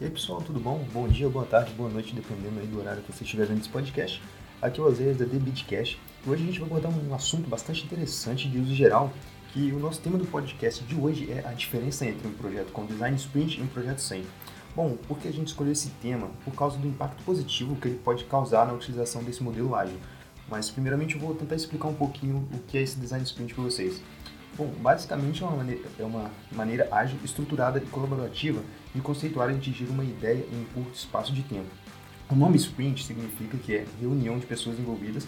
E aí pessoal, tudo bom? Bom dia, boa tarde, boa noite, dependendo aí do horário que você estiver vendo esse podcast. Aqui é o Oséias da The Beatcast e hoje a gente vai abordar um assunto bastante interessante de uso geral, que o nosso tema do podcast de hoje é a diferença entre um projeto com design sprint e um projeto sem. Bom, por que a gente escolheu esse tema? Por causa do impacto positivo que ele pode causar na utilização desse modelo ágil. Mas primeiramente eu vou tentar explicar um pouquinho o que é esse design sprint para vocês. Bom, basicamente é uma, maneira, é uma maneira ágil, estruturada e colaborativa de conceituar e atingir uma ideia em um curto espaço de tempo. O nome sprint significa que é reunião de pessoas envolvidas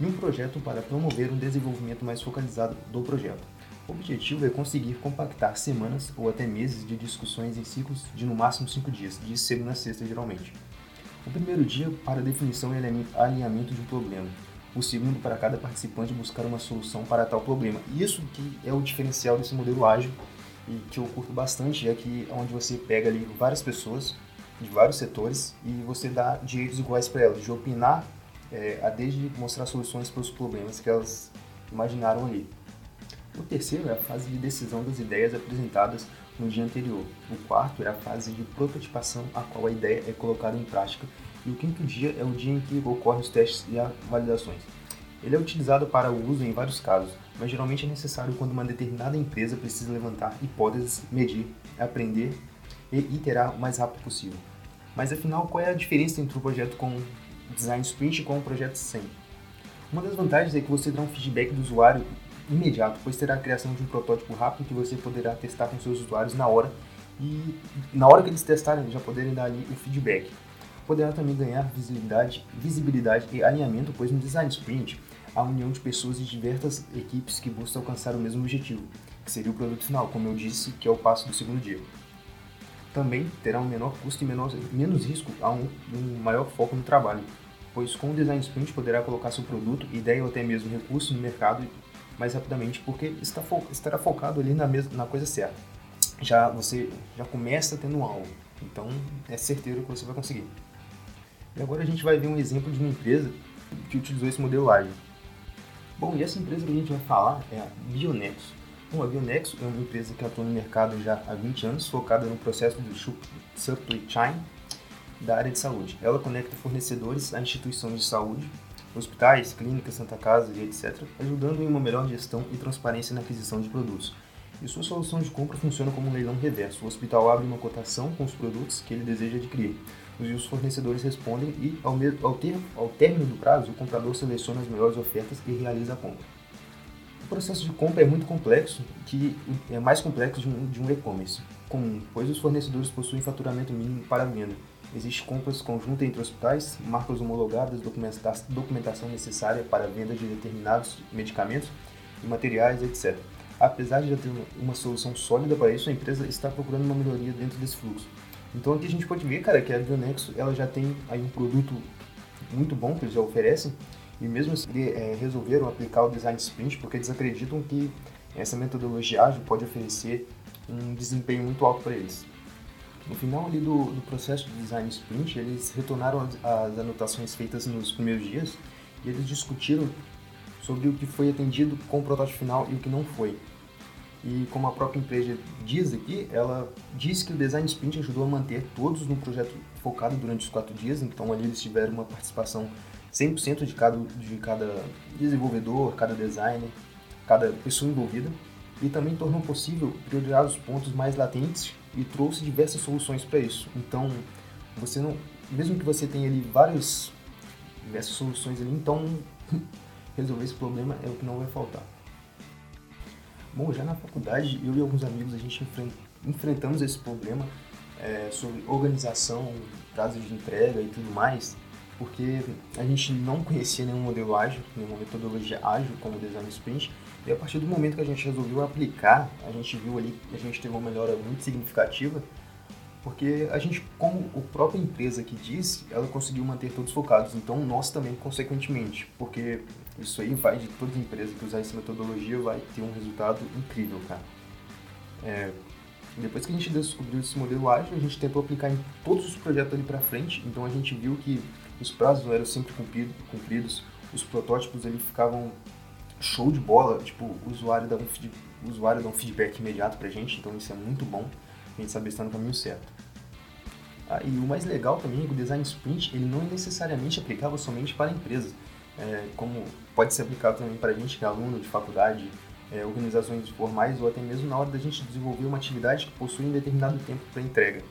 em um projeto para promover um desenvolvimento mais focalizado do projeto. O objetivo é conseguir compactar semanas ou até meses de discussões em ciclos de no máximo cinco dias, de segunda a sexta geralmente. O primeiro dia para definição e alinhamento de um problema o segundo para cada participante buscar uma solução para tal problema. Isso que é o diferencial desse modelo ágil e que eu curto bastante, é que é onde você pega ali várias pessoas de vários setores e você dá direitos iguais para elas, de opinar, é, a desde mostrar soluções para os problemas que elas imaginaram ali. O terceiro é a fase de decisão das ideias apresentadas no dia anterior. O quarto é a fase de prototipação, a qual a ideia é colocada em prática e o quinto dia é o dia em que ocorrem os testes e validações. Ele é utilizado para o uso em vários casos, mas geralmente é necessário quando uma determinada empresa precisa levantar hipóteses, medir, aprender e iterar o mais rápido possível. Mas afinal, qual é a diferença entre um projeto com design sprint e com um projeto sem? Uma das vantagens é que você terá um feedback do usuário imediato, pois terá a criação de um protótipo rápido que você poderá testar com seus usuários na hora e na hora que eles testarem já poderem dar ali o feedback poderá também ganhar visibilidade, visibilidade e alinhamento, pois no design sprint há união de pessoas de diversas equipes que buscam alcançar o mesmo objetivo, que seria o produto final, como eu disse, que é o passo do segundo dia. Também terá um menor custo e menor, menos risco a um, um maior foco no trabalho, pois com o design sprint poderá colocar seu produto, ideia ou até mesmo recurso no mercado mais rapidamente, porque está fo estará focado ali na, na coisa certa. Já você já começa tendo um alvo, então é certeiro que você vai conseguir. E agora a gente vai ver um exemplo de uma empresa que utilizou esse modelo ágil. Bom, e essa empresa que a gente vai falar é a Bionexo. Bom, a Bionexo é uma empresa que atua no mercado já há 20 anos, focada no processo de supply chain da área de saúde. Ela conecta fornecedores a instituições de saúde, hospitais, clínicas, Santa Casa e etc., ajudando em uma melhor gestão e transparência na aquisição de produtos. E sua solução de compra funciona como um leilão reverso. O hospital abre uma cotação com os produtos que ele deseja adquirir e os fornecedores respondem e, ao, ao, ter, ao término do prazo, o comprador seleciona as melhores ofertas e realiza a compra. O processo de compra é muito complexo, que é mais complexo de um, de um e-commerce comum, pois os fornecedores possuem faturamento mínimo para a venda. Existe compras conjuntas entre hospitais, marcas homologadas, documentação necessária para a venda de determinados medicamentos e materiais, etc. Apesar de já ter uma solução sólida para isso, a empresa está procurando uma melhoria dentro desse fluxo. Então aqui a gente pode ver, cara, que a Bionexo ela já tem aí um produto muito bom que eles já oferecem e mesmo assim é, resolveram aplicar o design sprint porque eles acreditam que essa metodologia ágil pode oferecer um desempenho muito alto para eles. No final ali do, do processo de design sprint, eles retornaram as, as anotações feitas nos primeiros dias e eles discutiram sobre o que foi atendido com o protótipo final e o que não foi. E como a própria empresa diz aqui, ela diz que o Design Sprint ajudou a manter todos no projeto focado durante os quatro dias, então ali eles tiveram uma participação 100% de cada, de cada desenvolvedor, cada designer, cada pessoa envolvida, e também tornou possível priorizar os pontos mais latentes e trouxe diversas soluções para isso. Então, você não, mesmo que você tenha ali várias diversas soluções ali, então resolver esse problema é o que não vai faltar. Bom, já na faculdade, eu e alguns amigos, a gente enfrentamos esse problema é, sobre organização, prazo de entrega e tudo mais, porque a gente não conhecia nenhum modelo ágil, nenhuma metodologia ágil como o Design Sprint, e a partir do momento que a gente resolveu aplicar, a gente viu ali que a gente teve uma melhora muito significativa, porque a gente, como a própria empresa que disse, ela conseguiu manter todos focados, então nós também, consequentemente, porque isso aí vai de toda empresa que usar essa metodologia vai ter um resultado incrível, cara. É, depois que a gente descobriu esse modelo ágil, a gente tentou aplicar em todos os projetos ali para frente, então a gente viu que os prazos eram sempre cumpridos, os protótipos ali ficavam show de bola, tipo, o usuário dá um, o usuário dá um feedback imediato pra gente, então isso é muito bom gente saber estar no caminho certo. Ah, e o mais legal também é que o design sprint ele não é necessariamente aplicável somente para empresas, é, como pode ser aplicado também para a gente que é aluno de faculdade, é, organizações formais ou até mesmo na hora da gente desenvolver uma atividade que possui um determinado tempo para entrega.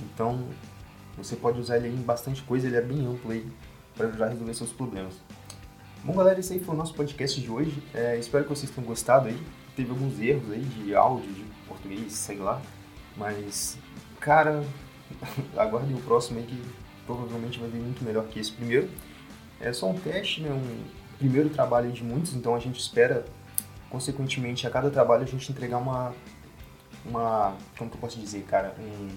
Então, você pode usar ele em bastante coisa, ele é bem amplo aí para ajudar a resolver seus problemas. Bom, galera, esse aí foi o nosso podcast de hoje. É, espero que vocês tenham gostado aí. Teve alguns erros aí de áudio, de português, sei lá. Mas, cara, aguardem o próximo aí que provavelmente vai vir muito melhor que esse primeiro. É só um teste, né? Um primeiro trabalho de muitos, então a gente espera, consequentemente, a cada trabalho a gente entregar uma. uma como que eu posso dizer, cara? Um,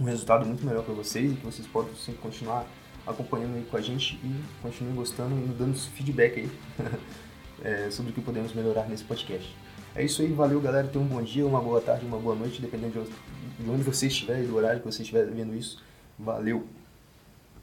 um resultado muito melhor para vocês e que vocês possam sempre continuar acompanhando aí com a gente e continuem gostando e dando feedback aí é, sobre o que podemos melhorar nesse podcast. É isso aí, valeu galera, tenham um bom dia, uma boa tarde, uma boa noite, dependendo de onde você estiver e do horário que você estiver vendo isso. Valeu!